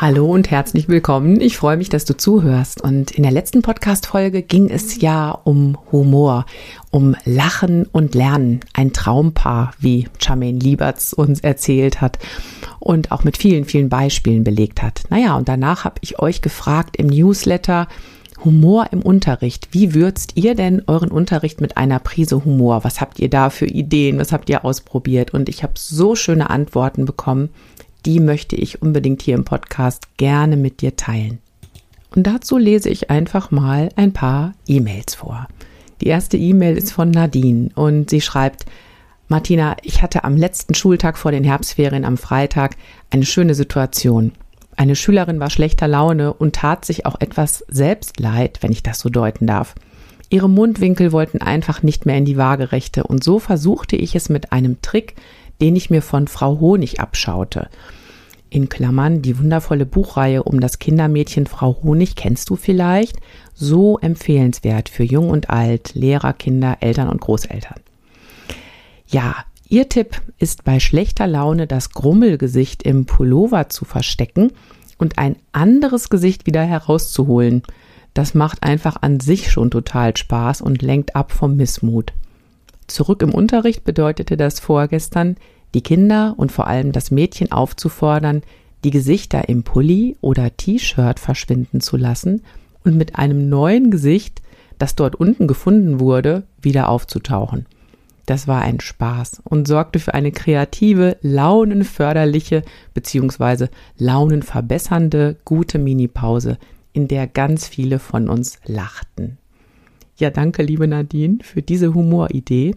Hallo und herzlich willkommen. Ich freue mich, dass du zuhörst. Und in der letzten Podcast-Folge ging es ja um Humor, um Lachen und Lernen. Ein Traumpaar, wie Charmaine Lieberts uns erzählt hat und auch mit vielen, vielen Beispielen belegt hat. Naja, und danach habe ich euch gefragt im Newsletter, Humor im Unterricht. Wie würzt ihr denn euren Unterricht mit einer Prise Humor? Was habt ihr da für Ideen? Was habt ihr ausprobiert? Und ich habe so schöne Antworten bekommen die möchte ich unbedingt hier im Podcast gerne mit dir teilen. Und dazu lese ich einfach mal ein paar E-Mails vor. Die erste E-Mail ist von Nadine und sie schreibt, Martina, ich hatte am letzten Schultag vor den Herbstferien am Freitag eine schöne Situation. Eine Schülerin war schlechter Laune und tat sich auch etwas Selbstleid, wenn ich das so deuten darf. Ihre Mundwinkel wollten einfach nicht mehr in die Waagerechte und so versuchte ich es mit einem Trick, den ich mir von Frau Honig abschaute. In Klammern die wundervolle Buchreihe um das Kindermädchen Frau Honig kennst du vielleicht? So empfehlenswert für Jung und Alt, Lehrer, Kinder, Eltern und Großeltern. Ja, Ihr Tipp ist bei schlechter Laune das Grummelgesicht im Pullover zu verstecken und ein anderes Gesicht wieder herauszuholen. Das macht einfach an sich schon total Spaß und lenkt ab vom Missmut. Zurück im Unterricht bedeutete das vorgestern, die Kinder und vor allem das Mädchen aufzufordern, die Gesichter im Pulli oder T-Shirt verschwinden zu lassen und mit einem neuen Gesicht, das dort unten gefunden wurde, wieder aufzutauchen. Das war ein Spaß und sorgte für eine kreative, launenförderliche bzw. launenverbessernde gute Minipause, in der ganz viele von uns lachten. Ja, danke, liebe Nadine, für diese Humoridee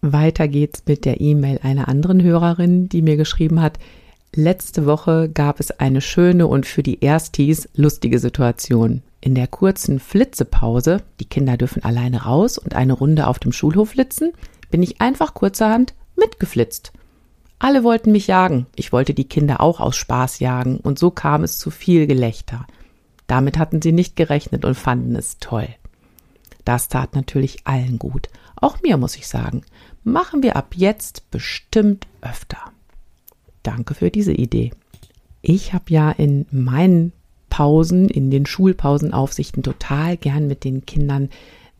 weiter geht's mit der E-Mail einer anderen Hörerin, die mir geschrieben hat, letzte Woche gab es eine schöne und für die Erstis lustige Situation. In der kurzen Flitzepause, die Kinder dürfen alleine raus und eine Runde auf dem Schulhof flitzen, bin ich einfach kurzerhand mitgeflitzt. Alle wollten mich jagen, ich wollte die Kinder auch aus Spaß jagen, und so kam es zu viel Gelächter. Damit hatten sie nicht gerechnet und fanden es toll. Das tat natürlich allen gut, auch mir muss ich sagen machen wir ab jetzt bestimmt öfter. Danke für diese Idee. Ich habe ja in meinen Pausen, in den Schulpausenaufsichten total gern mit den Kindern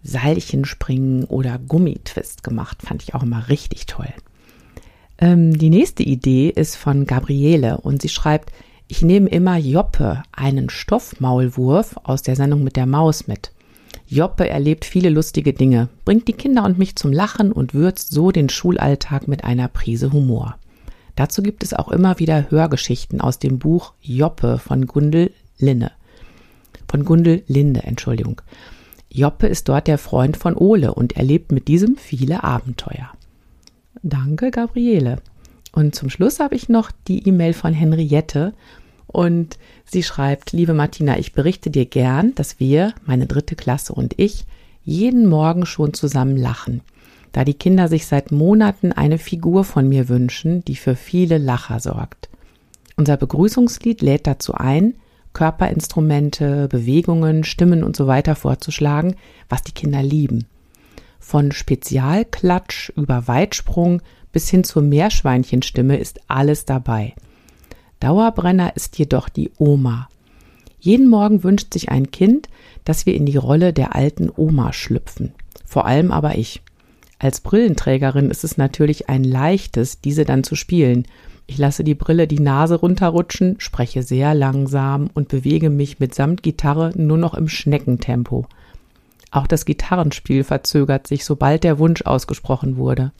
Seilchen springen oder Gummitwist gemacht. Fand ich auch immer richtig toll. Ähm, die nächste Idee ist von Gabriele und sie schreibt, ich nehme immer Joppe, einen Stoffmaulwurf aus der Sendung mit der Maus mit. Joppe erlebt viele lustige Dinge, bringt die Kinder und mich zum Lachen und würzt so den Schulalltag mit einer Prise Humor. Dazu gibt es auch immer wieder Hörgeschichten aus dem Buch Joppe von Gundel Linne. Von Gundel Linde, Entschuldigung. Joppe ist dort der Freund von Ole und erlebt mit diesem viele Abenteuer. Danke, Gabriele. Und zum Schluss habe ich noch die E-Mail von Henriette und sie schreibt, liebe Martina, ich berichte dir gern, dass wir, meine dritte Klasse und ich, jeden Morgen schon zusammen lachen, da die Kinder sich seit Monaten eine Figur von mir wünschen, die für viele Lacher sorgt. Unser Begrüßungslied lädt dazu ein, Körperinstrumente, Bewegungen, Stimmen und so weiter vorzuschlagen, was die Kinder lieben. Von Spezialklatsch über Weitsprung bis hin zur Meerschweinchenstimme ist alles dabei. Dauerbrenner ist jedoch die Oma. Jeden Morgen wünscht sich ein Kind, dass wir in die Rolle der alten Oma schlüpfen. Vor allem aber ich. Als Brillenträgerin ist es natürlich ein leichtes, diese dann zu spielen. Ich lasse die Brille die Nase runterrutschen, spreche sehr langsam und bewege mich mitsamt Gitarre nur noch im Schneckentempo. Auch das Gitarrenspiel verzögert sich, sobald der Wunsch ausgesprochen wurde.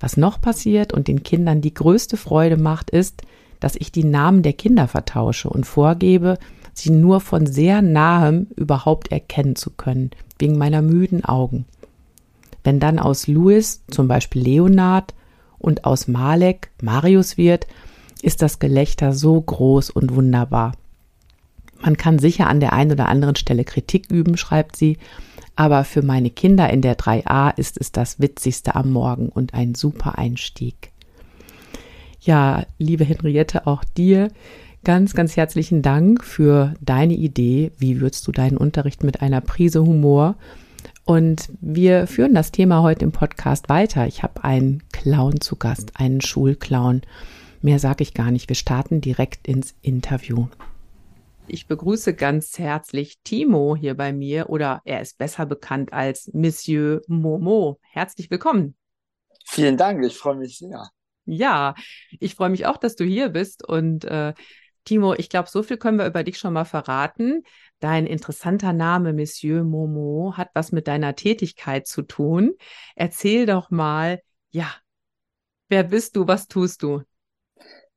Was noch passiert und den Kindern die größte Freude macht, ist, dass ich die Namen der Kinder vertausche und vorgebe, sie nur von sehr nahem überhaupt erkennen zu können, wegen meiner müden Augen. Wenn dann aus Louis zum Beispiel Leonard und aus Malek Marius wird, ist das Gelächter so groß und wunderbar. Man kann sicher an der einen oder anderen Stelle Kritik üben, schreibt sie, aber für meine Kinder in der 3a ist es das Witzigste am Morgen und ein super Einstieg. Ja, liebe Henriette, auch dir ganz, ganz herzlichen Dank für deine Idee. Wie würdest du deinen Unterricht mit einer Prise Humor? Und wir führen das Thema heute im Podcast weiter. Ich habe einen Clown zu Gast, einen Schulclown. Mehr sage ich gar nicht. Wir starten direkt ins Interview. Ich begrüße ganz herzlich Timo hier bei mir oder er ist besser bekannt als Monsieur Momo. Herzlich willkommen. Vielen Dank, ich freue mich sehr. Ja, ich freue mich auch, dass du hier bist und äh, Timo, ich glaube, so viel können wir über dich schon mal verraten. Dein interessanter Name, Monsieur Momo, hat was mit deiner Tätigkeit zu tun. Erzähl doch mal, ja, wer bist du, was tust du?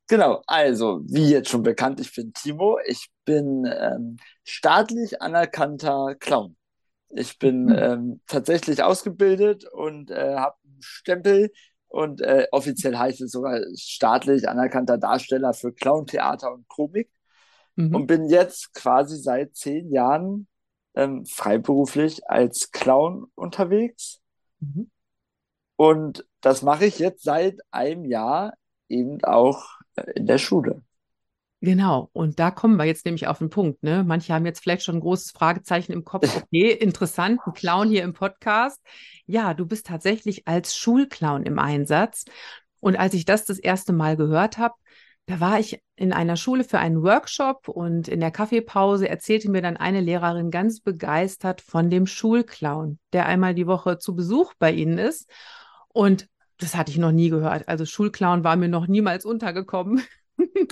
Genau, also wie jetzt schon bekannt, ich bin Timo. Ich bin ähm, staatlich anerkannter Clown. Ich bin mhm. ähm, tatsächlich ausgebildet und äh, habe einen Stempel und äh, offiziell heißt es sogar staatlich anerkannter Darsteller für Clown-Theater und Komik. Mhm. Und bin jetzt quasi seit zehn Jahren ähm, freiberuflich als Clown unterwegs. Mhm. Und das mache ich jetzt seit einem Jahr eben auch in der Schule. Genau, und da kommen wir jetzt nämlich auf den Punkt. Ne? Manche haben jetzt vielleicht schon ein großes Fragezeichen im Kopf. Okay, interessant, ein Clown hier im Podcast. Ja, du bist tatsächlich als Schulclown im Einsatz. Und als ich das das erste Mal gehört habe, da war ich in einer Schule für einen Workshop und in der Kaffeepause erzählte mir dann eine Lehrerin ganz begeistert von dem Schulclown, der einmal die Woche zu Besuch bei ihnen ist. Und das hatte ich noch nie gehört. Also Schulclown war mir noch niemals untergekommen.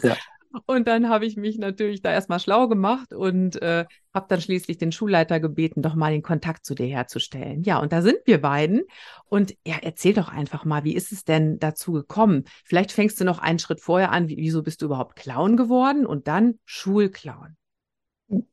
Ja. Und dann habe ich mich natürlich da erstmal schlau gemacht und äh, habe dann schließlich den Schulleiter gebeten, doch mal den Kontakt zu dir herzustellen. Ja, und da sind wir beiden. Und ja, erzähl doch einfach mal, wie ist es denn dazu gekommen? Vielleicht fängst du noch einen Schritt vorher an. Wieso bist du überhaupt Clown geworden und dann Schulclown?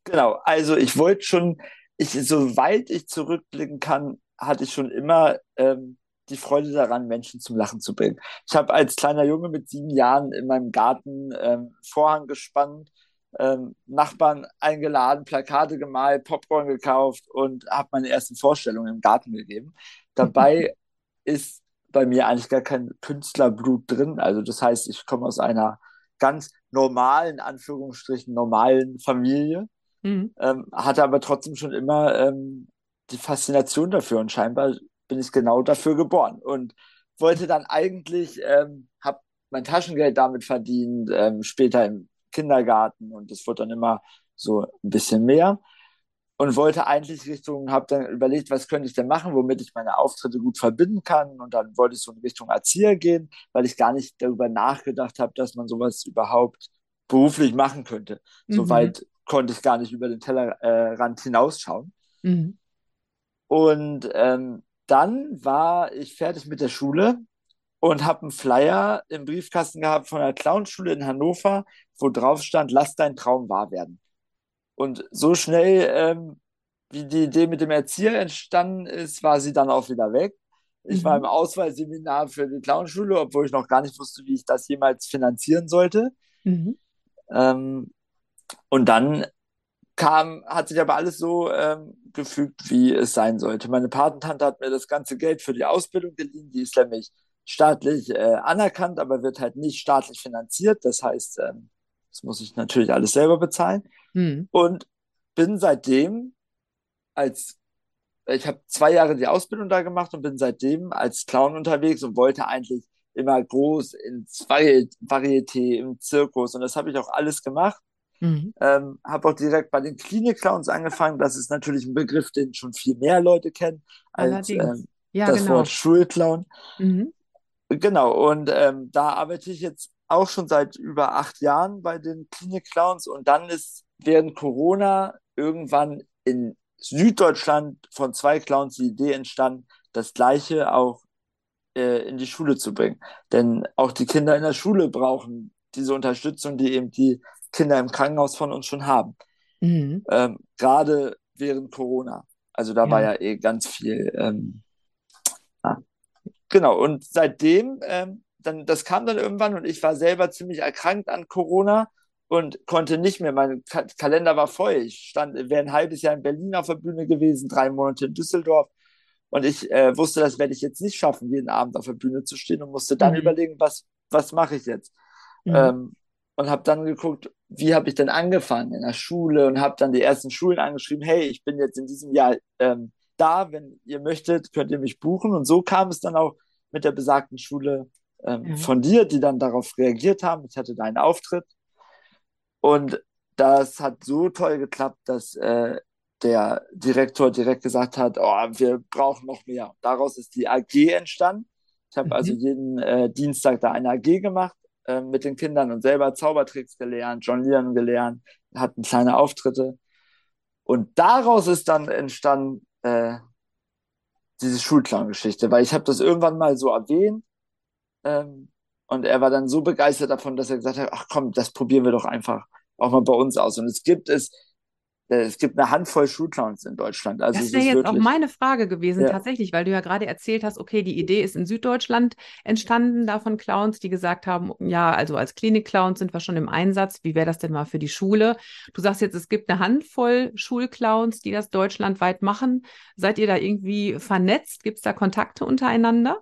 Genau, also ich wollte schon, ich, soweit ich zurückblicken kann, hatte ich schon immer ähm, die Freude daran, Menschen zum Lachen zu bringen. Ich habe als kleiner Junge mit sieben Jahren in meinem Garten ähm, Vorhang gespannt, ähm, Nachbarn eingeladen, Plakate gemalt, Popcorn gekauft und habe meine ersten Vorstellungen im Garten gegeben. Dabei ist bei mir eigentlich gar kein Künstlerblut drin. Also das heißt, ich komme aus einer ganz normalen, Anführungsstrichen, normalen Familie, mhm. ähm, hatte aber trotzdem schon immer ähm, die Faszination dafür und scheinbar bin ich genau dafür geboren und wollte dann eigentlich, ähm, habe mein Taschengeld damit verdient, ähm, später im Kindergarten und es wurde dann immer so ein bisschen mehr und wollte eigentlich Richtung, habe dann überlegt, was könnte ich denn machen, womit ich meine Auftritte gut verbinden kann und dann wollte ich so in Richtung Erzieher gehen, weil ich gar nicht darüber nachgedacht habe, dass man sowas überhaupt beruflich machen könnte. Mhm. Soweit konnte ich gar nicht über den Tellerrand äh, hinausschauen. Mhm. Und ähm, dann war ich fertig mit der Schule und habe einen Flyer im Briefkasten gehabt von einer Clownschule in Hannover, wo drauf stand, lass dein Traum wahr werden. Und so schnell, ähm, wie die Idee mit dem Erzieher entstanden ist, war sie dann auch wieder weg. Ich mhm. war im Auswahlseminar für die Clownschule, obwohl ich noch gar nicht wusste, wie ich das jemals finanzieren sollte. Mhm. Ähm, und dann kam, hat sich aber alles so ähm, gefügt, wie es sein sollte. Meine Patentante hat mir das ganze Geld für die Ausbildung geliehen. Die ist nämlich staatlich äh, anerkannt, aber wird halt nicht staatlich finanziert. Das heißt, ähm, das muss ich natürlich alles selber bezahlen. Hm. Und bin seitdem als ich habe zwei Jahre die Ausbildung da gemacht und bin seitdem als Clown unterwegs und wollte eigentlich immer groß ins Varieté, im Zirkus und das habe ich auch alles gemacht. Mhm. Ähm, habe auch direkt bei den Klinik-Clowns angefangen. Das ist natürlich ein Begriff, den schon viel mehr Leute kennen als ähm, ja, das genau. Wort Schulclown. Mhm. Genau, und ähm, da arbeite ich jetzt auch schon seit über acht Jahren bei den Klinik-Clowns und dann ist während Corona irgendwann in Süddeutschland von zwei Clowns die Idee entstanden, das Gleiche auch äh, in die Schule zu bringen. Denn auch die Kinder in der Schule brauchen diese Unterstützung, die eben die Kinder im Krankenhaus von uns schon haben. Mhm. Ähm, Gerade während Corona. Also da ja. war ja eh ganz viel. Ähm, ja. Genau, und seitdem, ähm, dann, das kam dann irgendwann und ich war selber ziemlich erkrankt an Corona und konnte nicht mehr. Mein Ka Kalender war voll. Ich stand, wäre ein halbes Jahr in Berlin auf der Bühne gewesen, drei Monate in Düsseldorf. Und ich äh, wusste, das werde ich jetzt nicht schaffen, jeden Abend auf der Bühne zu stehen und musste dann mhm. überlegen, was, was mache ich jetzt? Mhm. Ähm, und habe dann geguckt, wie habe ich denn angefangen in der Schule und habe dann die ersten Schulen angeschrieben, hey, ich bin jetzt in diesem Jahr ähm, da, wenn ihr möchtet, könnt ihr mich buchen. Und so kam es dann auch mit der besagten Schule ähm, mhm. von dir, die dann darauf reagiert haben. Ich hatte da einen Auftritt und das hat so toll geklappt, dass äh, der Direktor direkt gesagt hat, oh, wir brauchen noch mehr. Daraus ist die AG entstanden. Ich habe also mhm. also jeden äh, Dienstag da eine AG gemacht äh, mit den Kindern und selber Zaubertricks gelernt, Jonglieren gelernt, hatten kleine Auftritte. Und daraus ist dann entstanden äh, diese Schulclown-Geschichte, weil ich habe das irgendwann mal so erwähnt ähm, und er war dann so begeistert davon, dass er gesagt hat, ach komm, das probieren wir doch einfach auch mal bei uns aus. Und es gibt es es gibt eine Handvoll Schulclowns in Deutschland. Also das wäre jetzt wirklich, auch meine Frage gewesen, ja. tatsächlich, weil du ja gerade erzählt hast, okay, die Idee ist in Süddeutschland entstanden, davon Clowns, die gesagt haben, ja, also als Klinik-Clowns sind wir schon im Einsatz. Wie wäre das denn mal für die Schule? Du sagst jetzt, es gibt eine Handvoll Schulclowns, die das deutschlandweit machen. Seid ihr da irgendwie vernetzt? Gibt es da Kontakte untereinander?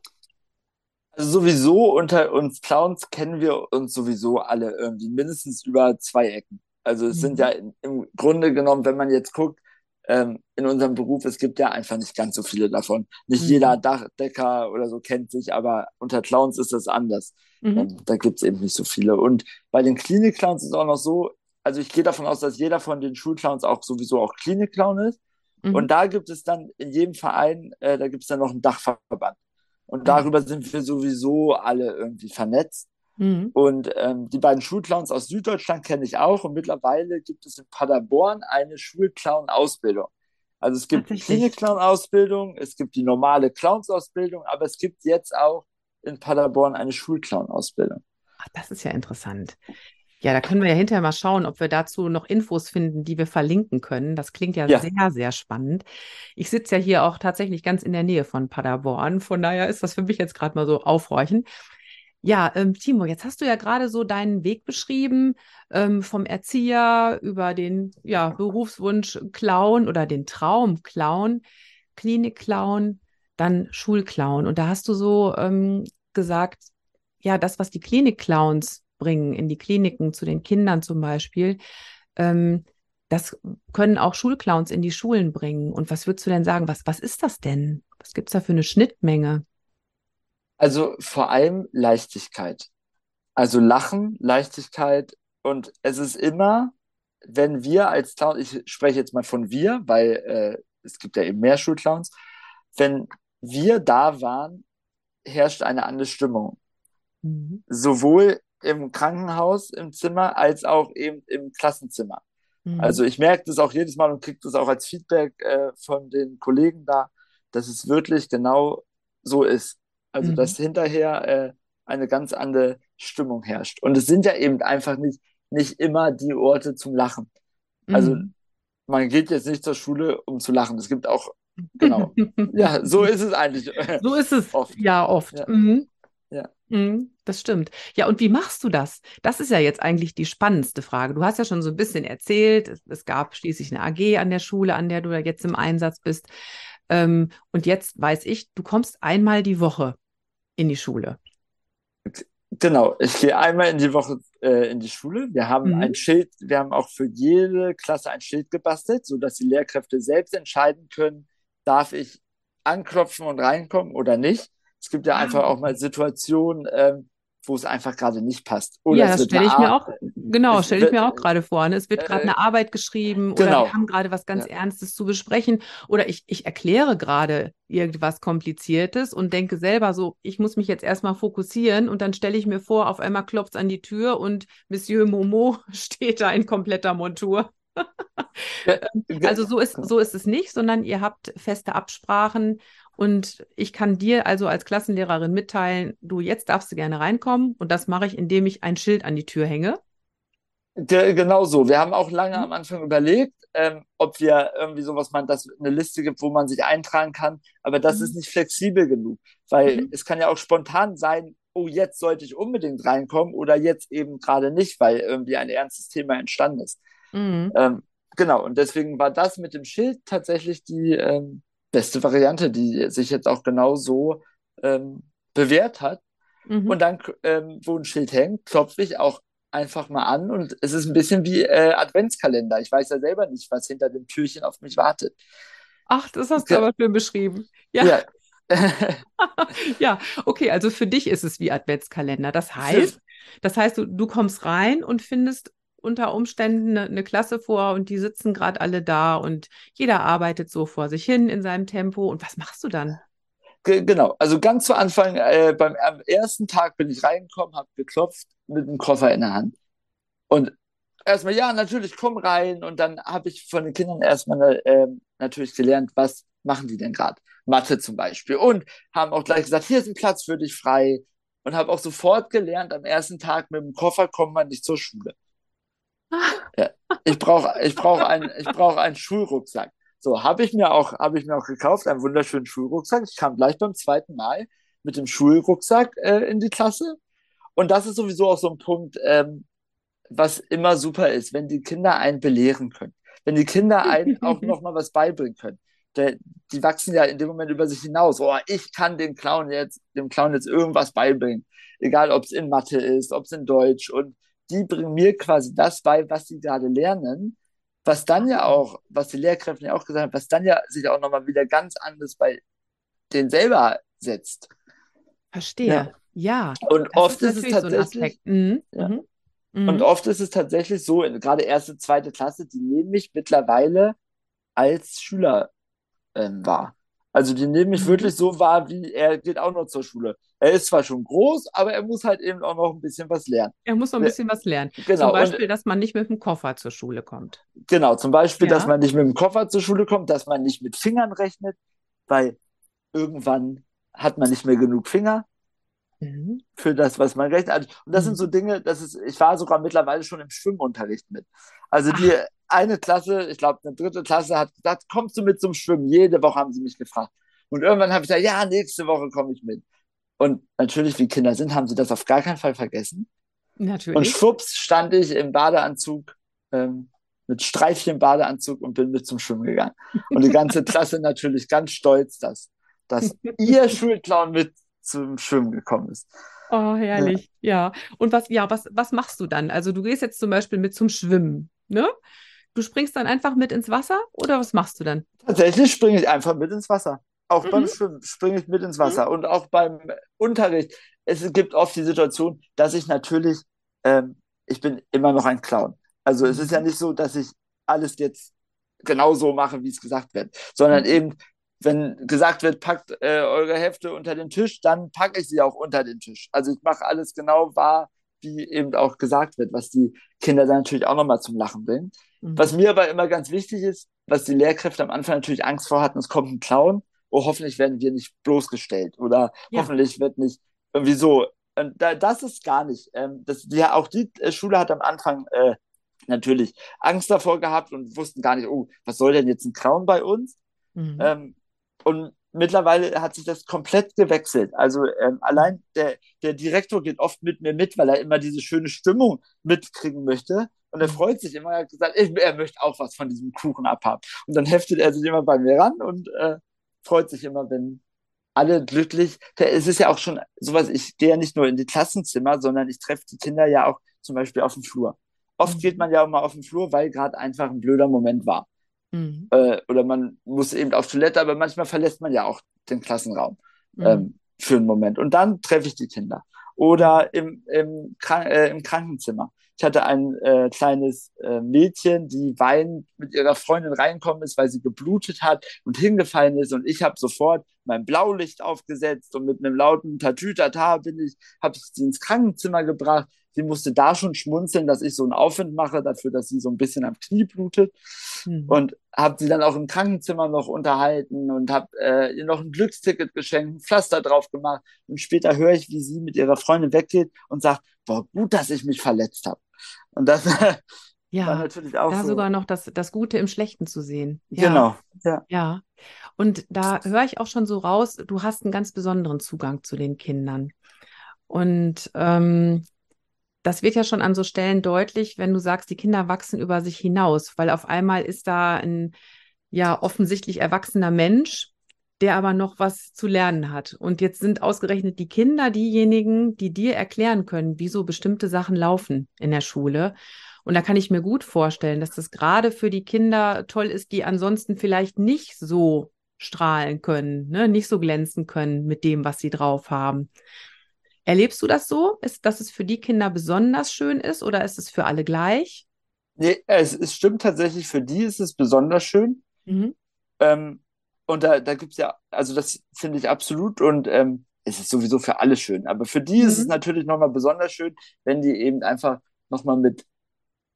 Also sowieso unter uns Clowns kennen wir uns sowieso alle irgendwie mindestens über zwei Ecken. Also es mhm. sind ja im Grunde genommen, wenn man jetzt guckt, ähm, in unserem Beruf, es gibt ja einfach nicht ganz so viele davon. Nicht mhm. jeder Dachdecker oder so kennt sich, aber unter Clowns ist das anders. Mhm. Ähm, da gibt es eben nicht so viele. Und bei den Klinik-Clowns ist es auch noch so, also ich gehe davon aus, dass jeder von den Schulclowns auch sowieso auch Klinik-Clown ist. Mhm. Und da gibt es dann in jedem Verein, äh, da gibt es dann noch einen Dachverband. Und mhm. darüber sind wir sowieso alle irgendwie vernetzt. Mhm. Und ähm, die beiden Schulclowns aus Süddeutschland kenne ich auch. Und mittlerweile gibt es in Paderborn eine Schulclown-Ausbildung. Also es gibt die Klinik-Clown-Ausbildung, es gibt die normale Clowns-Ausbildung, aber es gibt jetzt auch in Paderborn eine Schulclown-Ausbildung. Ach, das ist ja interessant. Ja, da können wir ja hinterher mal schauen, ob wir dazu noch Infos finden, die wir verlinken können. Das klingt ja, ja. sehr, sehr spannend. Ich sitze ja hier auch tatsächlich ganz in der Nähe von Paderborn. Von daher ist das für mich jetzt gerade mal so aufhorchen. Ja, ähm, Timo, jetzt hast du ja gerade so deinen Weg beschrieben, ähm, vom Erzieher über den ja, Berufswunsch Clown oder den Traum Clown, Klinik-Clown, dann Schulclown. Und da hast du so ähm, gesagt, ja, das, was die Klinik-Clowns bringen, in die Kliniken zu den Kindern zum Beispiel, ähm, das können auch Schulclowns in die Schulen bringen. Und was würdest du denn sagen? Was, was ist das denn? Was gibt es da für eine Schnittmenge? Also vor allem Leichtigkeit. Also Lachen, Leichtigkeit. Und es ist immer, wenn wir als Clown, ich spreche jetzt mal von wir, weil äh, es gibt ja eben mehr Schulclowns, wenn wir da waren, herrscht eine andere Stimmung. Mhm. Sowohl im Krankenhaus, im Zimmer, als auch eben im Klassenzimmer. Mhm. Also ich merke das auch jedes Mal und kriege das auch als Feedback äh, von den Kollegen da, dass es wirklich genau so ist. Also, mhm. dass hinterher äh, eine ganz andere Stimmung herrscht. Und es sind ja eben einfach nicht, nicht immer die Orte zum Lachen. Also, mhm. man geht jetzt nicht zur Schule, um zu lachen. Es gibt auch, genau. ja, so ist es eigentlich. So ist es oft. Ja, oft. Ja. Mhm. Ja. Mhm, das stimmt. Ja, und wie machst du das? Das ist ja jetzt eigentlich die spannendste Frage. Du hast ja schon so ein bisschen erzählt, es, es gab schließlich eine AG an der Schule, an der du da jetzt im Einsatz bist. Ähm, und jetzt weiß ich, du kommst einmal die Woche in die Schule? Genau, ich gehe einmal in die Woche äh, in die Schule. Wir haben mhm. ein Schild, wir haben auch für jede Klasse ein Schild gebastelt, sodass die Lehrkräfte selbst entscheiden können, darf ich anklopfen und reinkommen oder nicht. Es gibt ja ah. einfach auch mal Situationen, ähm, wo es einfach gerade nicht passt. Oder ja, das stelle ich mir auch Genau, stelle ich mir auch gerade vor. Ne? Es wird gerade äh, eine Arbeit geschrieben oder genau. wir haben gerade was ganz Ja. Ernstes zu besprechen oder ich, ich erkläre gerade irgendwas Kompliziertes und denke selber so, ich muss mich jetzt erstmal fokussieren und dann stelle ich mir vor, auf einmal klopft es an die Tür und Monsieur Momo steht da in kompletter Montur. Ge- Also so ist, so ist es nicht, sondern ihr habt feste Absprachen und ich kann dir also als Klassenlehrerin mitteilen, du, jetzt darfst du gerne reinkommen und das mache ich, indem ich ein Schild an die Tür hänge. Ge genau so. Wir haben auch lange Mhm. am Anfang überlegt, ähm, ob wir irgendwie sowas man, dass eine Liste gibt, wo man sich eintragen kann. Aber das ist Mhm. nicht flexibel genug, weil Mhm. es kann ja auch spontan sein, oh, jetzt sollte ich unbedingt reinkommen oder jetzt eben gerade nicht, weil irgendwie ein ernstes Thema entstanden ist. Mhm. Ähm, genau. Und deswegen war das mit dem Schild tatsächlich die ähm, beste Variante, die sich jetzt auch genau so ähm, bewährt hat. Mhm. Und dann, ähm, wo ein Schild hängt, klopfe ich auch einfach mal an und es ist ein bisschen wie äh, Adventskalender. Ich weiß ja selber nicht, was hinter dem Türchen auf mich wartet. Ach, das hast du aber schön beschrieben. Ja, Ja. ja, okay, also für dich ist es wie Adventskalender. Das heißt, das heißt, du, du kommst rein und findest unter Umständen eine, eine Klasse vor und die sitzen gerade alle da und jeder arbeitet so vor sich hin in seinem Tempo. Und was machst du dann? Ge- Genau, also ganz zu Anfang, äh, beim am ersten Tag bin ich reingekommen, habe geklopft mit einem Koffer in der Hand. Und erstmal, ja, natürlich, komm rein. Und dann habe ich von den Kindern erstmal ähm, natürlich gelernt, was machen die denn gerade? Mathe zum Beispiel. Und haben auch gleich gesagt, hier ist ein Platz für dich frei. Und habe auch sofort gelernt, am ersten Tag mit dem Koffer kommt man nicht zur Schule. Ja, ich brauche ich brauch einen, ich brauch einen Schulrucksack. So, habe ich mir auch, habe ich mir auch gekauft, einen wunderschönen Schulrucksack. Ich kam gleich beim zweiten Mal mit dem Schulrucksack äh, in die Klasse. Und das ist sowieso auch so ein Punkt, ähm, was immer super ist, wenn die Kinder einen belehren können. Wenn die Kinder einen auch nochmal was beibringen können. Der, die wachsen ja in dem Moment über sich hinaus. Oh, ich kann dem Clown jetzt, dem Clown jetzt irgendwas beibringen. Egal, ob es in Mathe ist, ob es in Deutsch. Und die bringen mir quasi das bei, was sie gerade lernen. Was dann ja auch, was die Lehrkräfte ja auch gesagt haben, was dann ja sich auch nochmal wieder ganz anders bei denen selber setzt. Verstehe. Ja, Und das oft ist ist es so tatsächlich, Aspekt. Mhm. Ja. Mhm. Und oft ist es tatsächlich so, gerade erste, zweite Klasse, die nehmen mich mittlerweile als Schüler ähm, wahr. Also die nehmen mich Mhm. wirklich so wahr, wie er geht auch noch zur Schule. Er ist zwar schon groß, aber er muss halt eben auch noch ein bisschen was lernen. Er muss noch ein Ja, bisschen was lernen. Genau, Zum und Beispiel, dass man nicht mit dem Koffer zur Schule kommt. genau, zum Beispiel, dass Ja. man nicht mit dem Koffer zur Schule kommt, dass man nicht mit Fingern rechnet, weil irgendwann hat man nicht mehr genug Finger Mhm. für das, was man rechnet. Also, Und das sind Mhm. so Dinge, das ist, ich war sogar mittlerweile schon im Schwimmunterricht mit. Also die eine Klasse, ich glaube eine dritte Klasse, hat gesagt, kommst du mit zum Schwimmen? Jede Woche haben sie mich gefragt. Und irgendwann habe ich gesagt, ja, nächste Woche komme ich mit. Und natürlich, wie Kinder sind, haben sie das auf gar keinen Fall vergessen. Und Natürlich. schwupps stand ich im Badeanzug, ähm, mit Streifchen Badeanzug und bin mit zum Schwimmen gegangen. Und die ganze Klasse natürlich ganz stolz, dass, dass ihr Schulclown mit zum Schwimmen gekommen ist. Oh, herrlich. Ja. Und was, ja, was, was machst du dann? Also du gehst jetzt zum Beispiel mit zum Schwimmen, ne? Du springst dann einfach mit ins Wasser oder was machst du dann? Tatsächlich springe ich einfach mit ins Wasser. Auch beim Mhm. Schwimmen springe ich mit ins Wasser. Und auch beim Unterricht. Es gibt oft die Situation, dass ich natürlich, ähm, ich bin immer noch ein Clown. Also es ist ja Mhm. nicht so, dass ich alles jetzt genau so mache, wie es gesagt wird, sondern Mhm. eben, wenn gesagt wird, packt äh, eure Hefte unter den Tisch, dann packe ich sie auch unter den Tisch. Also ich mache alles genau wahr, wie eben auch gesagt wird, was die Kinder dann natürlich auch nochmal zum Lachen bringt. Mhm. Was mir aber immer ganz wichtig ist, was die Lehrkräfte am Anfang natürlich Angst vor hatten, es kommt ein Clown, oh, hoffentlich werden wir nicht bloßgestellt oder Ja. hoffentlich wird nicht irgendwie so. Und da, das ist gar nicht. Ähm, das, die, auch die äh, Schule hat am Anfang äh, natürlich Angst davor gehabt und wussten gar nicht, oh, was soll denn jetzt ein Clown bei uns? Mhm. Ähm, und mittlerweile hat sich das komplett gewechselt. Also ähm, allein der, der Direktor geht oft mit mir mit, weil er immer diese schöne Stimmung mitkriegen möchte. Und er Mhm. freut sich immer, er hat gesagt, ich, er möchte auch was von diesem Kuchen abhaben. Und dann heftet er sich immer bei mir ran und äh, freut sich immer, wenn alle glücklich. Es ist ja auch schon sowas, ich gehe ja nicht nur in die Klassenzimmer, sondern ich treffe die Kinder ja auch zum Beispiel auf dem Flur. Oft Mhm. geht man ja auch mal auf den Flur, weil gerade einfach ein blöder Moment war Mhm. äh, oder man muss eben auf Toilette, aber manchmal verlässt man ja auch den Klassenraum Mhm. ähm, für einen Moment. Und dann treffe ich die Kinder. Oder im, im, Krank äh, im Krankenzimmer. Ich hatte ein äh, kleines äh, Mädchen, die weinend mit ihrer Freundin reinkommen ist, weil sie geblutet hat und hingefallen ist. Und ich habe sofort mein Blaulicht aufgesetzt und mit einem lauten Tatütata bin ich, habe ich sie ins Krankenzimmer gebracht. Sie musste da schon schmunzeln, dass ich so einen Aufwind mache dafür, dass sie so ein bisschen am Knie blutet. Mhm. Und habe sie dann auch im Krankenzimmer noch unterhalten und habe äh, ihr noch ein Glücksticket geschenkt, ein Pflaster drauf gemacht. Und später höre ich, wie sie mit ihrer Freundin weggeht und sagt, boah, gut, dass ich mich verletzt habe. Und das ja, war natürlich auch da so. sogar noch das, das Gute im Schlechten zu sehen. Ja. Genau. Ja. ja. Und da höre ich auch schon so raus, du hast einen ganz besonderen Zugang zu den Kindern. Und ähm, das wird ja schon an so Stellen deutlich, wenn du sagst, die Kinder wachsen über sich hinaus, weil auf einmal ist da ein ja offensichtlich erwachsener Mensch, der aber noch was zu lernen hat. Und jetzt sind ausgerechnet die Kinder diejenigen, die dir erklären können, wieso bestimmte Sachen laufen in der Schule. Und da kann ich mir gut vorstellen, dass das gerade für die Kinder toll ist, die ansonsten vielleicht nicht so strahlen können, ne? nicht so glänzen können mit dem, was sie drauf haben. Erlebst du das so? Ist, dass es für die Kinder besonders schön ist oder ist es für alle gleich? Nee, es, es stimmt tatsächlich, für die ist es besonders schön. Mhm. Ähm, und da, da gibt es ja, also das finde ich absolut und ähm, es ist sowieso für alle schön. Aber für die mhm. ist es mhm. natürlich nochmal besonders schön, wenn die eben einfach nochmal mit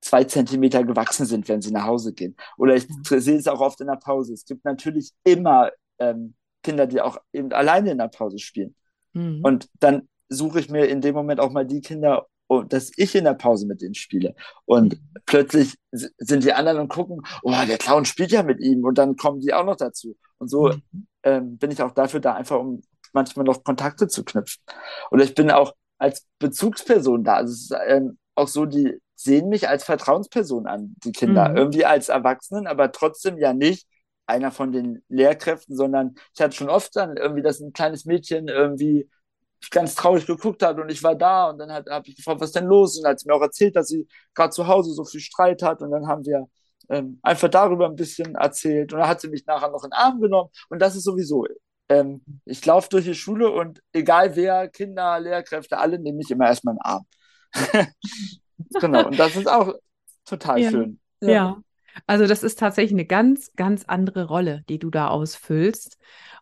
zwei Zentimeter gewachsen sind, wenn sie nach Hause gehen. Oder ich mhm. sehe es auch oft in der Pause. Es gibt natürlich immer ähm, Kinder, die auch eben alleine in der Pause spielen. Mhm. Und dann suche ich mir in dem Moment auch mal die Kinder, dass ich in der Pause mit denen spiele. Und mhm. plötzlich sind die anderen und gucken, oh, der Clown spielt ja mit ihm und dann kommen die auch noch dazu. Und so mhm. ähm, bin ich auch dafür da, einfach um manchmal noch Kontakte zu knüpfen. Oder ich bin auch als Bezugsperson da. Also es ist ähm, auch so, die sehen mich als Vertrauensperson an, die Kinder. Mhm. Irgendwie als Erwachsenen, aber trotzdem ja nicht einer von den Lehrkräften, sondern ich hatte schon oft dann irgendwie, dass ein kleines Mädchen irgendwie ganz traurig geguckt hat und ich war da und dann habe ich gefragt, was denn los ist und hat sie mir auch erzählt, dass sie gerade zu Hause so viel Streit hat und dann haben wir ähm, einfach darüber ein bisschen erzählt und dann hat sie mich nachher noch in den Arm genommen und das ist sowieso, ähm, ich laufe durch die Schule und egal wer, Kinder, Lehrkräfte, alle nehmen mich immer erstmal in den Arm. genau, und das ist auch total ja. schön. Ja. ja. Also das ist tatsächlich eine ganz, ganz andere Rolle, die du da ausfüllst.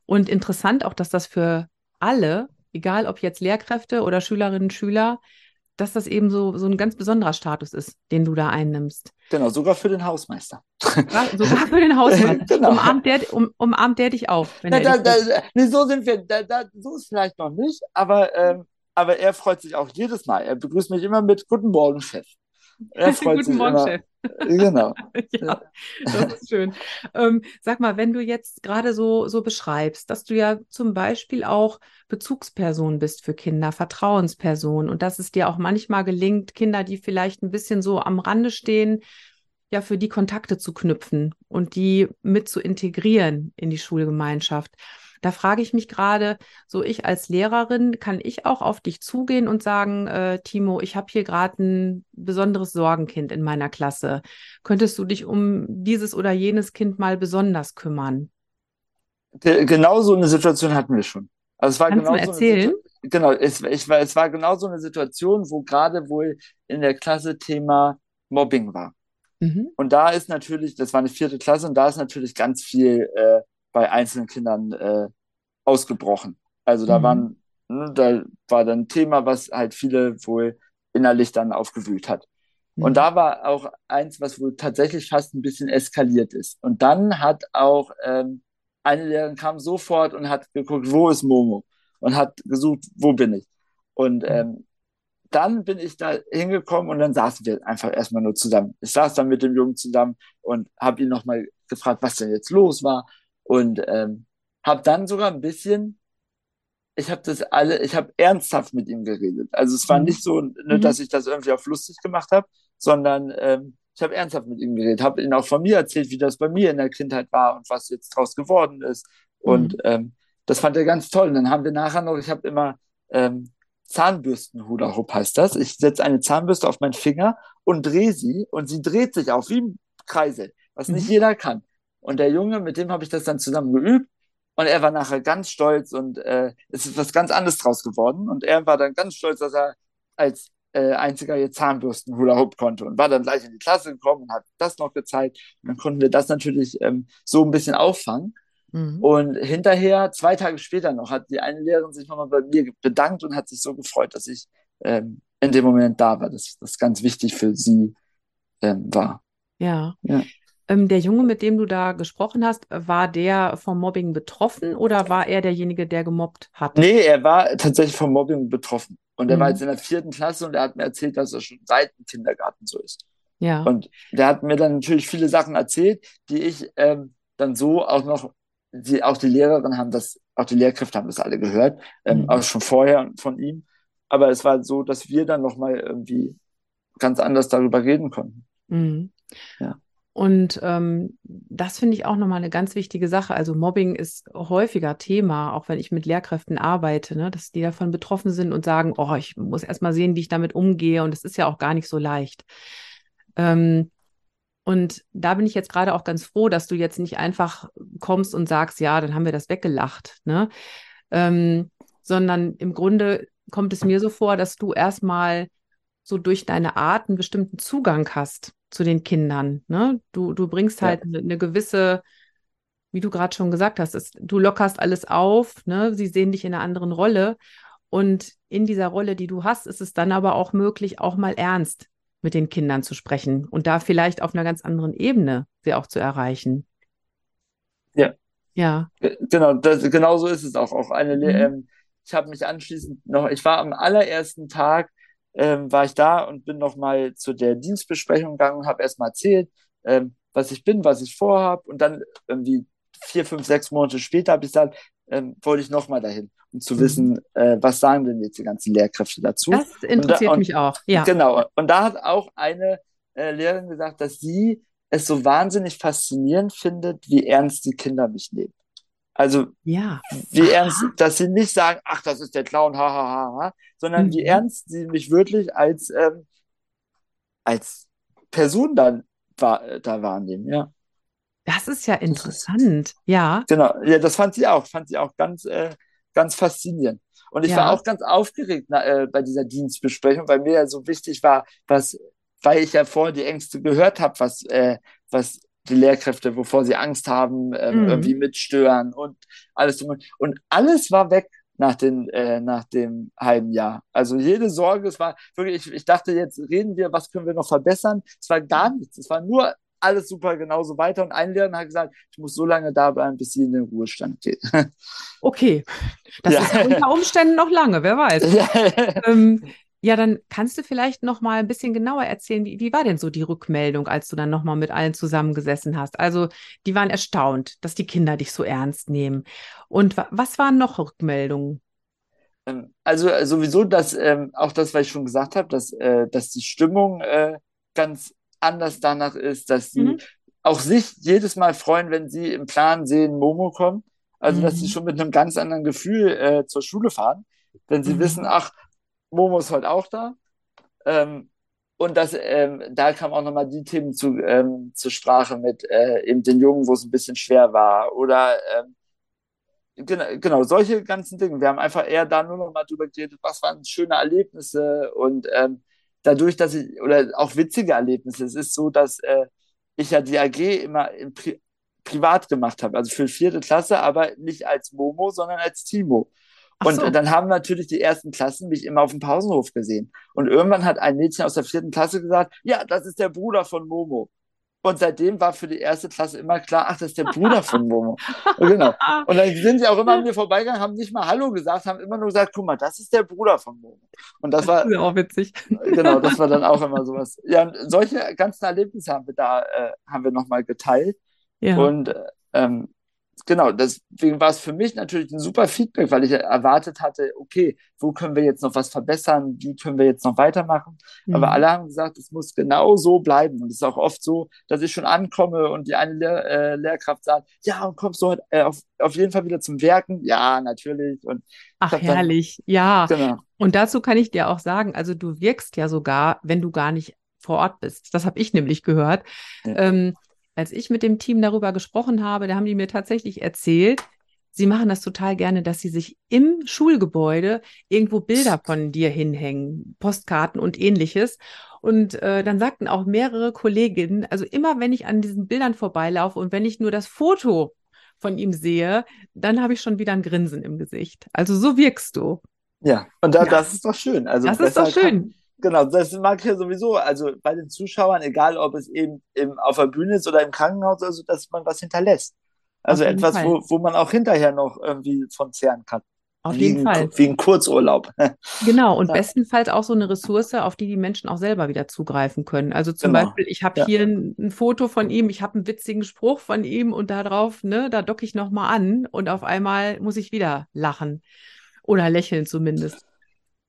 Und interessant auch, dass das für alle egal ob jetzt Lehrkräfte oder Schülerinnen und Schüler, dass das eben so, so ein ganz besonderer Status ist, den du da einnimmst. Genau, sogar für den Hausmeister. Sogar für den Hausmeister. genau. umarmt, der, um, umarmt der dich auch. Na, da, da, nee, so sind wir, da, da, so ist vielleicht noch nicht, aber, ähm, aber er freut sich auch jedes Mal. Er begrüßt mich immer mit Guten Morgen, Chef. Er freut Guten sich Morgen, immer. Chef. Genau. ja, das ist schön. Ähm, sag mal, wenn du jetzt gerade so, so beschreibst, dass du ja zum Beispiel auch Bezugsperson bist für Kinder, Vertrauensperson und dass es dir auch manchmal gelingt, Kinder, die vielleicht ein bisschen so am Rande stehen, ja, für die Kontakte zu knüpfen und die mit zu integrieren in die Schulgemeinschaft. Da frage ich mich gerade, so ich als Lehrerin, kann ich auch auf dich zugehen und sagen, äh, Timo, ich habe hier gerade ein besonderes Sorgenkind in meiner Klasse. Könntest du dich um dieses oder jenes Kind mal besonders kümmern? Genau so eine Situation hatten wir schon. Also es war Kannst genau du erzählen? So genau, es, ich, es war genau so eine Situation, wo gerade wohl in der Klasse Thema Mobbing war. Mhm. Und da ist natürlich, das war eine vierte Klasse, und da ist natürlich ganz viel äh, bei einzelnen Kindern äh, ausgebrochen. Also da mhm. waren, ne, da war dann ein Thema, was halt viele wohl innerlich dann aufgewühlt hat. Mhm. Und da war auch eins, was wohl tatsächlich fast ein bisschen eskaliert ist. Und dann hat auch ähm, eine Lehrerin kam sofort und hat geguckt, wo ist Momo? Und hat gesucht, wo bin ich? Und mhm. ähm, dann bin ich da hingekommen und dann saßen wir einfach erstmal nur zusammen. Ich saß dann mit dem Jungen zusammen und habe ihn nochmal gefragt, was denn jetzt los war. Und ähm, habe dann sogar ein bisschen, ich habe das alle, ich habe ernsthaft mit ihm geredet. Also es war mhm. nicht so, ne, mhm. dass ich das irgendwie auf lustig gemacht habe, sondern ähm, ich habe ernsthaft mit ihm geredet, habe ihn auch von mir erzählt, wie das bei mir in der Kindheit war und was jetzt draus geworden ist. Und mhm. ähm, das fand er ganz toll. Und dann haben wir nachher noch, ich habe immer ähm, Zahnbürsten-Hula Hoop heißt das. Ich setze eine Zahnbürste auf meinen Finger und drehe sie und sie dreht sich auf wie ein Kreisel, was nicht mhm. jeder kann. Und der Junge, mit dem habe ich das dann zusammen geübt. Und er war nachher ganz stolz und äh, es ist was ganz anderes draus geworden. Und er war dann ganz stolz, dass er als äh, einziger jetzt Zahnbürsten Hula Hoop konnte und war dann gleich in die Klasse gekommen und hat das noch gezeigt. Und dann konnten wir das natürlich ähm, so ein bisschen auffangen. Mhm. Und hinterher, zwei Tage später noch, hat die eine Lehrerin sich nochmal bei mir bedankt und hat sich so gefreut, dass ich ähm, in dem Moment da war, dass das ganz wichtig für sie ähm, war. Ja. ja. Ähm, der Junge, mit dem du da gesprochen hast, war der vom Mobbing betroffen oder war er derjenige, der gemobbt hat? Nee, er war tatsächlich vom Mobbing betroffen. Und er mhm. war jetzt in der vierten Klasse und er hat mir erzählt, dass er schon seit dem Kindergarten so ist. Ja. Und der hat mir dann natürlich viele Sachen erzählt, die ich ähm, dann so auch noch, die, auch die Lehrerin haben das, auch die Lehrkräfte haben das alle gehört, ähm, mhm. auch schon vorher von ihm. Aber es war so, dass wir dann nochmal irgendwie ganz anders darüber reden konnten. Mhm. Ja. Und ähm, das finde ich auch nochmal eine ganz wichtige Sache. Also Mobbing ist häufiger Thema, auch wenn ich mit Lehrkräften arbeite, ne, dass die davon betroffen sind und sagen, oh, ich muss erst mal sehen, wie ich damit umgehe. Und es ist ja auch gar nicht so leicht. Ähm, und da bin ich jetzt gerade auch ganz froh, dass du jetzt nicht einfach kommst und sagst, ja, dann haben wir das weggelacht, ne? Ähm, sondern im Grunde kommt es mir so vor, dass du erstmal so durch deine Art einen bestimmten Zugang hast zu den Kindern. Ne? Du, du bringst halt ja. eine, eine gewisse, wie du gerade schon gesagt hast, es, du lockerst alles auf, ne? sie sehen dich in einer anderen Rolle. Und in dieser Rolle, die du hast, ist es dann aber auch möglich, auch mal ernst mit den Kindern zu sprechen und da vielleicht auf einer ganz anderen Ebene sie auch zu erreichen. Ja. Ja. Genau, das, genau so ist es auch. Auch eine, mhm. ähm, ich habe mich anschließend noch, ich war am allerersten Tag ähm, war ich da und bin nochmal zu der Dienstbesprechung gegangen und habe erstmal erzählt, ähm, was ich bin, was ich vorhabe. Und dann irgendwie vier, fünf, sechs Monate später habe ich gesagt, ähm, wollte ich nochmal dahin, um zu mhm. wissen, äh, was sagen denn jetzt die ganzen Lehrkräfte dazu. Das interessiert und da, und, mich auch, ja. Genau. Und da hat auch eine äh, Lehrerin gesagt, dass sie es so wahnsinnig faszinierend findet, wie ernst die Kinder mich nehmen. Also ja. wie ernst, dass sie nicht sagen, ach, das ist der Clown, ha, ha, ha, ha sondern mhm. wie ernst sie mich wirklich als, ähm, als Person dann war, da wahrnehmen, ja. Das ist ja interessant, ja. Genau, ja, das fand sie auch, fand sie auch ganz, äh, ganz faszinierend. Und ich ja. war auch ganz aufgeregt na, äh, bei dieser Dienstbesprechung, weil mir ja so wichtig war, was, weil ich ja vorher die Ängste gehört habe, was, äh, was die Lehrkräfte, wovor sie Angst haben, ähm, mhm. irgendwie mitstören und alles. Und alles war weg nach, den, äh, nach dem halben Jahr. Also jede Sorge, es war wirklich, ich, ich dachte, jetzt reden wir, was können wir noch verbessern? Es war gar nichts. Es war nur alles super genauso weiter. Und ein Lehrer hat gesagt, ich muss so lange da bleiben, bis sie in den Ruhestand geht. Okay. Das ja. ist unter Umständen noch lange, wer weiß. Ja. Ähm, ja, dann kannst du vielleicht noch mal ein bisschen genauer erzählen, wie, wie war denn so die Rückmeldung, als du dann noch mal mit allen zusammengesessen hast? Also, die waren erstaunt, dass die Kinder dich so ernst nehmen. Und was waren noch Rückmeldungen? Ähm, also äh, sowieso, dass ähm, auch das, was ich schon gesagt habe, dass, äh, dass die Stimmung äh, ganz anders danach ist, dass sie mhm. auch sich jedes Mal freuen, wenn sie im Plan sehen, Momo kommt. Also, mhm. dass sie mhm. schon mit einem ganz anderen Gefühl äh, zur Schule fahren, wenn sie mhm. wissen, ach, Momo ist heute auch da. Ähm, und das, ähm, da kam auch nochmal die Themen zu, ähm, zur Sprache mit äh, eben den Jungen, wo es ein bisschen schwer war. Oder ähm, genau, genau, solche ganzen Dinge. Wir haben einfach eher da nur noch mal drüber geredet, was waren schöne Erlebnisse und ähm, dadurch, dass ich, oder auch witzige Erlebnisse. Es ist so, dass äh, ich ja die AG immer im Pri privat gemacht habe, also für vierte Klasse, aber nicht als Momo, sondern als Timo. Und so. dann haben natürlich die ersten Klassen mich immer auf dem Pausenhof gesehen. Und irgendwann hat ein Mädchen aus der vierten Klasse gesagt, ja, das ist der Bruder von Momo. Und seitdem war für die erste Klasse immer klar, ach, das ist der Bruder von Momo. Und genau. Und dann sind sie auch immer an mir vorbeigegangen, haben nicht mal Hallo gesagt, haben immer nur gesagt, guck mal, das ist der Bruder von Momo. Und das war. Das ist auch witzig. Genau, das war dann auch immer sowas. Ja, und solche ganzen Erlebnisse haben wir da, äh, haben wir nochmal geteilt. Ja. Und ähm, genau, deswegen war es für mich natürlich ein super Feedback, weil ich erwartet hatte, okay, wo können wir jetzt noch was verbessern, wie können wir jetzt noch weitermachen. Mhm. Aber alle haben gesagt, es muss genau so bleiben. Und es ist auch oft so, dass ich schon ankomme und die eine Lehr äh, Lehrkraft sagt, ja, und kommst du heute äh, auf, auf jeden Fall wieder zum Werken? Ja, natürlich. Und Ach, herrlich, dann, ja. Genau. Und dazu kann ich dir auch sagen, also du wirkst ja sogar, wenn du gar nicht vor Ort bist. Das habe ich nämlich gehört. Ja. Ähm, als ich mit dem Team darüber gesprochen habe, da haben die mir tatsächlich erzählt, sie machen das total gerne, dass sie sich im Schulgebäude irgendwo Bilder von dir hinhängen, Postkarten und ähnliches. Und äh, dann sagten auch mehrere Kolleginnen, also immer wenn ich an diesen Bildern vorbeilaufe und wenn ich nur das Foto von ihm sehe, dann habe ich schon wieder ein Grinsen im Gesicht. Also so wirkst du. Ja, und da, ja. das ist doch schön. Also das ist doch schön. Kann, genau, das mag ich ja sowieso. Also bei den Zuschauern, egal ob es eben im, auf der Bühne ist oder im Krankenhaus, also dass man was hinterlässt. Also etwas, wo, wo man auch hinterher noch irgendwie von zehren kann. Auf wie jeden ein, Fall. Wie ein Kurzurlaub. Genau, und ja. bestenfalls auch so eine Ressource, auf die die Menschen auch selber wieder zugreifen können. Also zum genau. Beispiel, ich habe ja. hier ein, ein, Foto von ihm, ich habe einen witzigen Spruch von ihm und darauf, ne, da docke ich nochmal an und auf einmal muss ich wieder lachen oder lächeln zumindest.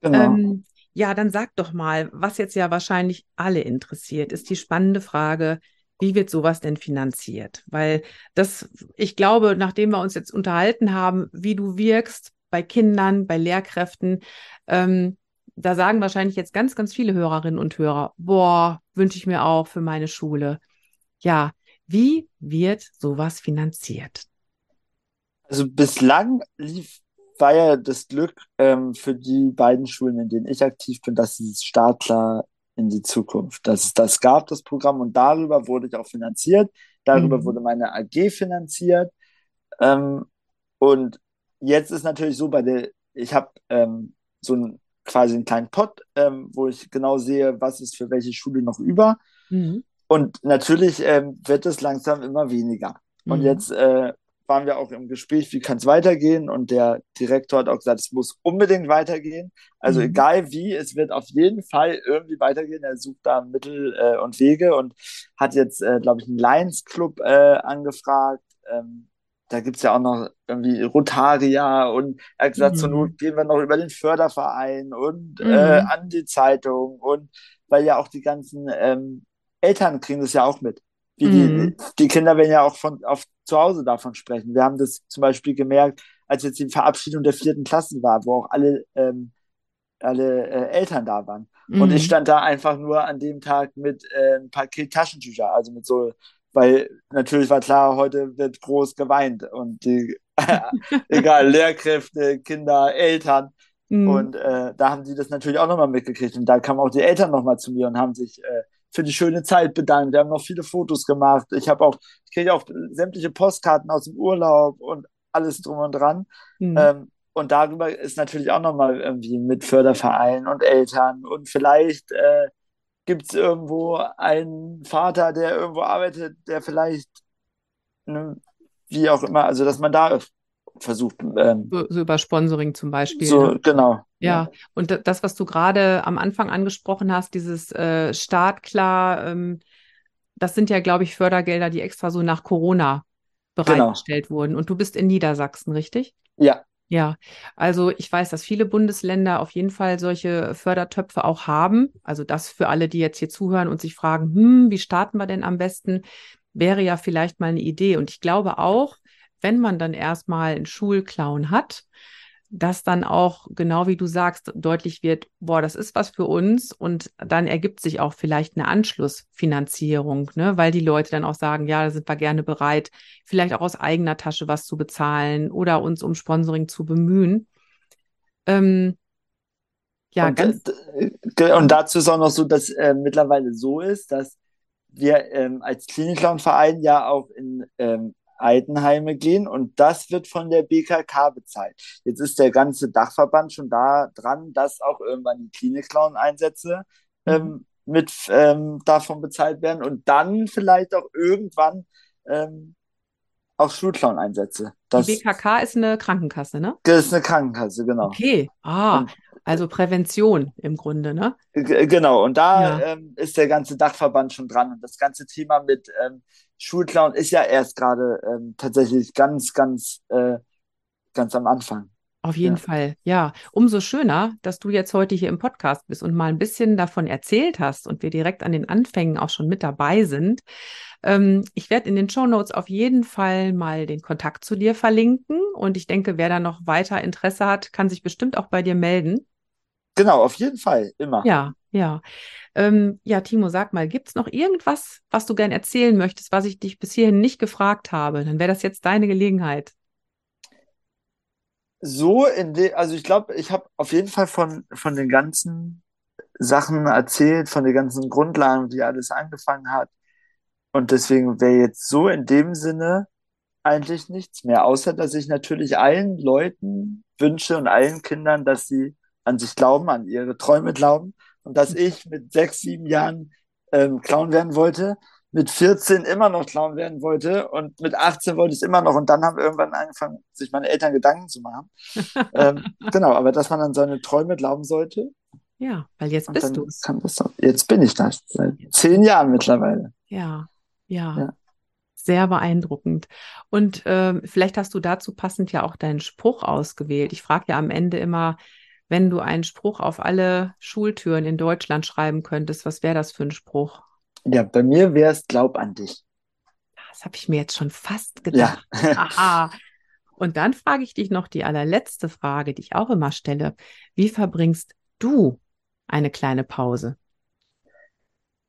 Genau. Ähm, ja, dann sag doch mal, was jetzt ja wahrscheinlich alle interessiert, ist die spannende Frage, wie wird sowas denn finanziert? Weil das, ich glaube, nachdem wir uns jetzt unterhalten haben, wie du wirkst bei Kindern, bei Lehrkräften, ähm, da sagen wahrscheinlich jetzt ganz, ganz viele Hörerinnen und Hörer, boah, wünsche ich mir auch für meine Schule. Ja, wie wird sowas finanziert? Also bislang lief war ja das Glück ähm, für die beiden Schulen, in denen ich aktiv bin, dass es Startler in die Zukunft, dass es das gab, das Programm, und darüber wurde ich auch finanziert. Darüber mhm. wurde meine AG finanziert. Ähm, und jetzt ist natürlich so, bei der, ich habe ähm, so ein, quasi einen kleinen Pot, ähm, wo ich genau sehe, was ist für welche Schule noch über. Mhm. Und natürlich ähm, wird es langsam immer weniger. Und mhm. jetzt äh, waren wir auch im Gespräch, wie kann es weitergehen? Und der Direktor hat auch gesagt, es muss unbedingt weitergehen. Also mhm. egal wie, es wird auf jeden Fall irgendwie weitergehen. Er sucht da Mittel äh, und Wege und hat jetzt, äh, glaube ich, einen Lions Club äh, angefragt. Ähm, da gibt's ja auch noch irgendwie Rotaria und er hat gesagt, mhm. zur Not gehen wir noch über den Förderverein und mhm. äh, an die Zeitung und weil ja auch die ganzen ähm, Eltern kriegen das ja auch mit. Wie mhm. die, die Kinder werden ja auch von auf zu Hause davon sprechen. Wir haben das zum Beispiel gemerkt, als jetzt die Verabschiedung der vierten Klassen war, wo auch alle, ähm, alle äh, Eltern da waren. Mhm. Und ich mhm. stand da einfach nur an dem Tag mit äh, ein Paket Taschentücher, also mit so, weil natürlich war klar, heute wird groß geweint und die, egal, Lehrkräfte, Kinder, Eltern. Mhm. Und äh, da haben die das natürlich auch nochmal mitgekriegt. Und da kamen auch die Eltern nochmal zu mir und haben sich äh, für die schöne Zeit bedankt. Wir haben noch viele Fotos gemacht. Ich habe auch, ich kriege auch sämtliche Postkarten aus dem Urlaub und alles drum und dran. Mhm. Ähm, und darüber ist natürlich auch nochmal irgendwie mit Fördervereinen und Eltern. Und vielleicht äh, gibt es irgendwo einen Vater, der irgendwo arbeitet, der vielleicht, ne, wie auch immer, also dass man da versucht. Ähm, so, so, über Sponsoring zum Beispiel. So, ne? genau. Ja, und das, was du gerade am Anfang angesprochen hast, dieses äh, Startklar, ähm, das sind ja, glaube ich, Fördergelder, die extra so nach Corona bereitgestellt genau. wurden. Und du bist in Niedersachsen, richtig? Ja. Ja, also ich weiß, dass viele Bundesländer auf jeden Fall solche Fördertöpfe auch haben. Also das für alle, die jetzt hier zuhören und sich fragen, hm, wie starten wir denn am besten, wäre ja vielleicht mal eine Idee. Und ich glaube auch, wenn man dann erstmal einen Schulclown hat, dass dann auch, genau wie du sagst, deutlich wird, boah, das ist was für uns und dann ergibt sich auch vielleicht eine Anschlussfinanzierung, ne? weil die Leute dann auch sagen, ja, da sind wir gerne bereit, vielleicht auch aus eigener Tasche was zu bezahlen oder uns um Sponsoring zu bemühen. Ähm, ja, und, ganz. Äh, und dazu ist auch noch so, dass äh, mittlerweile so ist, dass wir ähm, als Klinikclown-Verein ja auch in ähm, Altenheime gehen und das wird von der BKK bezahlt. Jetzt ist der ganze Dachverband schon da dran, dass auch irgendwann die Klinik-Clown-Einsätze mhm. ähm, mit ähm, davon bezahlt werden und dann vielleicht auch irgendwann ähm, auch Schulclown-Einsätze. Die BKK ist eine Krankenkasse, ne? Das ist eine Krankenkasse, genau. Okay, ah, und, also Prävention im Grunde, ne? Genau, und da ja. ähm, ist der ganze Dachverband schon dran und das ganze Thema mit ähm, Schulclown ist ja erst gerade ähm, tatsächlich ganz, ganz, äh, ganz am Anfang. Auf jeden ja. Fall, ja. Umso schöner, dass du jetzt heute hier im Podcast bist und mal ein bisschen davon erzählt hast und wir direkt an den Anfängen auch schon mit dabei sind. Ähm, ich werde in den Show Notes auf jeden Fall mal den Kontakt zu dir verlinken und ich denke, wer da noch weiter Interesse hat, kann sich bestimmt auch bei dir melden. Genau, auf jeden Fall, immer. Ja, ja. Ähm, ja, Timo, sag mal, gibt es noch irgendwas, was du gern erzählen möchtest, was ich dich bis hierhin nicht gefragt habe? Dann wäre das jetzt deine Gelegenheit. so in de, also ich glaube, ich habe auf jeden Fall von, von den ganzen Sachen erzählt, von den ganzen Grundlagen, wie alles angefangen hat. Und deswegen wäre jetzt so in dem Sinne eigentlich nichts mehr, außer dass ich natürlich allen Leuten wünsche und allen Kindern, dass sie an sich glauben, an ihre Träume glauben und dass ich mit sechs, sieben Jahren ähm, Clown werden wollte, mit 14 immer noch Clown werden wollte und mit 18 wollte ich es immer noch und dann haben irgendwann angefangen, sich meine Eltern Gedanken zu machen. ähm, genau, aber dass man an seine Träume glauben sollte. Ja, weil jetzt bist du es. Jetzt bin ich das, seit zehn Jahren mittlerweile. Ja, ja. ja. Sehr beeindruckend. Und äh, vielleicht hast du dazu passend ja auch deinen Spruch ausgewählt. Ich frage ja am Ende immer, wenn du einen Spruch auf alle Schultüren in Deutschland schreiben könntest, was wäre das für ein Spruch? Ja, bei mir wäre es Glaub an dich. Das habe ich mir jetzt schon fast gedacht. Ja. Aha. Und dann frage ich dich noch die allerletzte Frage, die ich auch immer stelle. Wie verbringst du eine kleine Pause?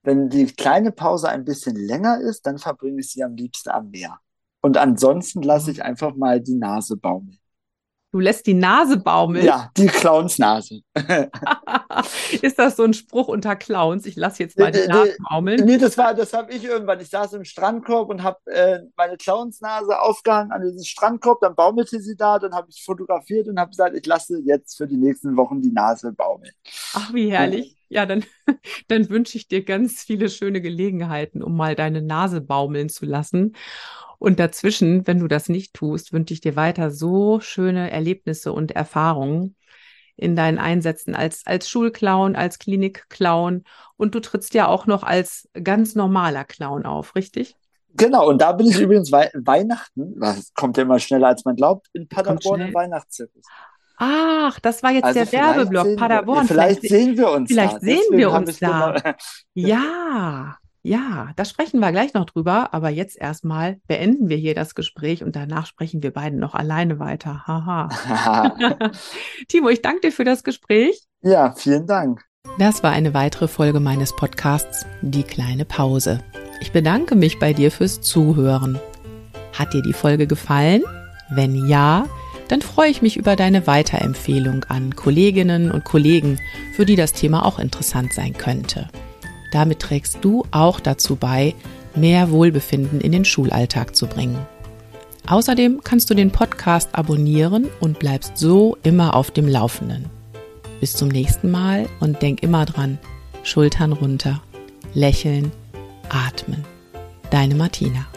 Wenn die kleine Pause ein bisschen länger ist, dann verbringe ich sie am liebsten am Meer. Und ansonsten lasse mhm. ich einfach mal die Nase baumeln. Du lässt die Nase baumeln. Ja, die Clownsnase. ist das so ein Spruch unter Clowns? Ich lasse jetzt mal die Nase baumeln. Nee, das war, das habe ich irgendwann. Ich saß im Strandkorb und habe äh, meine Clownsnase aufgehangen an diesen Strandkorb. Dann baumelte sie da. Dann habe ich fotografiert und habe gesagt, ich lasse jetzt für die nächsten Wochen die Nase baumeln. Ach, wie herrlich. Ja, dann, dann wünsche ich dir ganz viele schöne Gelegenheiten, um mal deine Nase baumeln zu lassen. Und dazwischen, wenn du das nicht tust, wünsche ich dir weiter so schöne Erlebnisse und Erfahrungen in deinen Einsätzen als, als Schulclown, als Klinikclown. Und du trittst ja auch noch als ganz normaler Clown auf, richtig? Genau, und da bin ich übrigens We Weihnachten, das kommt ja immer schneller als man glaubt, in Paderborn im Weihnachtszirkus. Ach, das war jetzt also der Werbeblock Paderborn. Vielleicht, vielleicht, sehen wir uns vielleicht da. Sehen wir uns da. Ja, ja, da sprechen wir gleich noch drüber, aber jetzt erstmal beenden wir hier das Gespräch und danach sprechen wir beiden noch alleine weiter. Haha. Timo, ich danke dir für das Gespräch. Ja, vielen Dank. Das war eine weitere Folge meines Podcasts Die kleine Pause. Ich bedanke mich bei dir fürs Zuhören. Hat dir die Folge gefallen? Wenn ja, dann freue ich mich über deine Weiterempfehlung an Kolleginnen und Kollegen, für die das Thema auch interessant sein könnte. Damit trägst du auch dazu bei, mehr Wohlbefinden in den Schulalltag zu bringen. Außerdem kannst du den Podcast abonnieren und bleibst so immer auf dem Laufenden. Bis zum nächsten Mal und denk immer dran, Schultern runter, lächeln, atmen. Deine Martina.